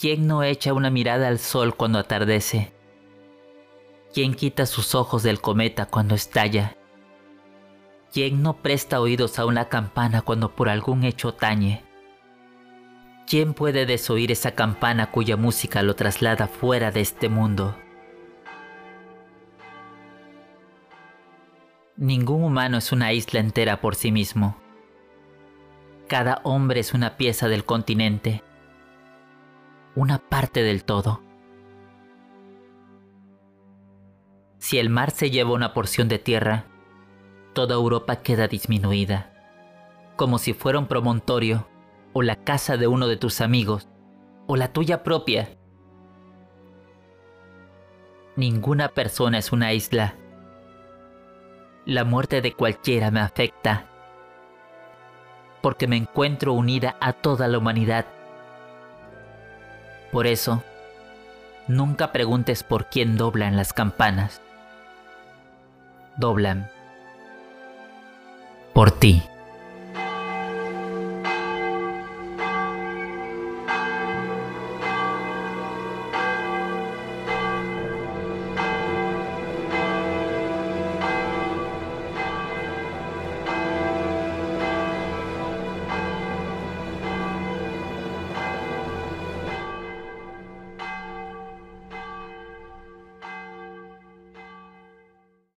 ¿Quién no echa una mirada al sol cuando atardece? ¿Quién quita sus ojos del cometa cuando estalla? ¿Quién no presta oídos a una campana cuando por algún hecho tañe? ¿Quién puede desoír esa campana cuya música lo traslada fuera de este mundo? Ningún humano es una isla entera por sí mismo. Cada hombre es una pieza del continente, una parte del todo. Si el mar se lleva una porción de tierra, toda Europa queda disminuida, como si fuera un promontorio o la casa de uno de tus amigos o la tuya propia. Ninguna persona es una isla. La muerte de cualquiera me afecta, porque me encuentro unida a toda la humanidad. Por eso, nunca preguntes por quién doblan las campanas. Doblan por ti.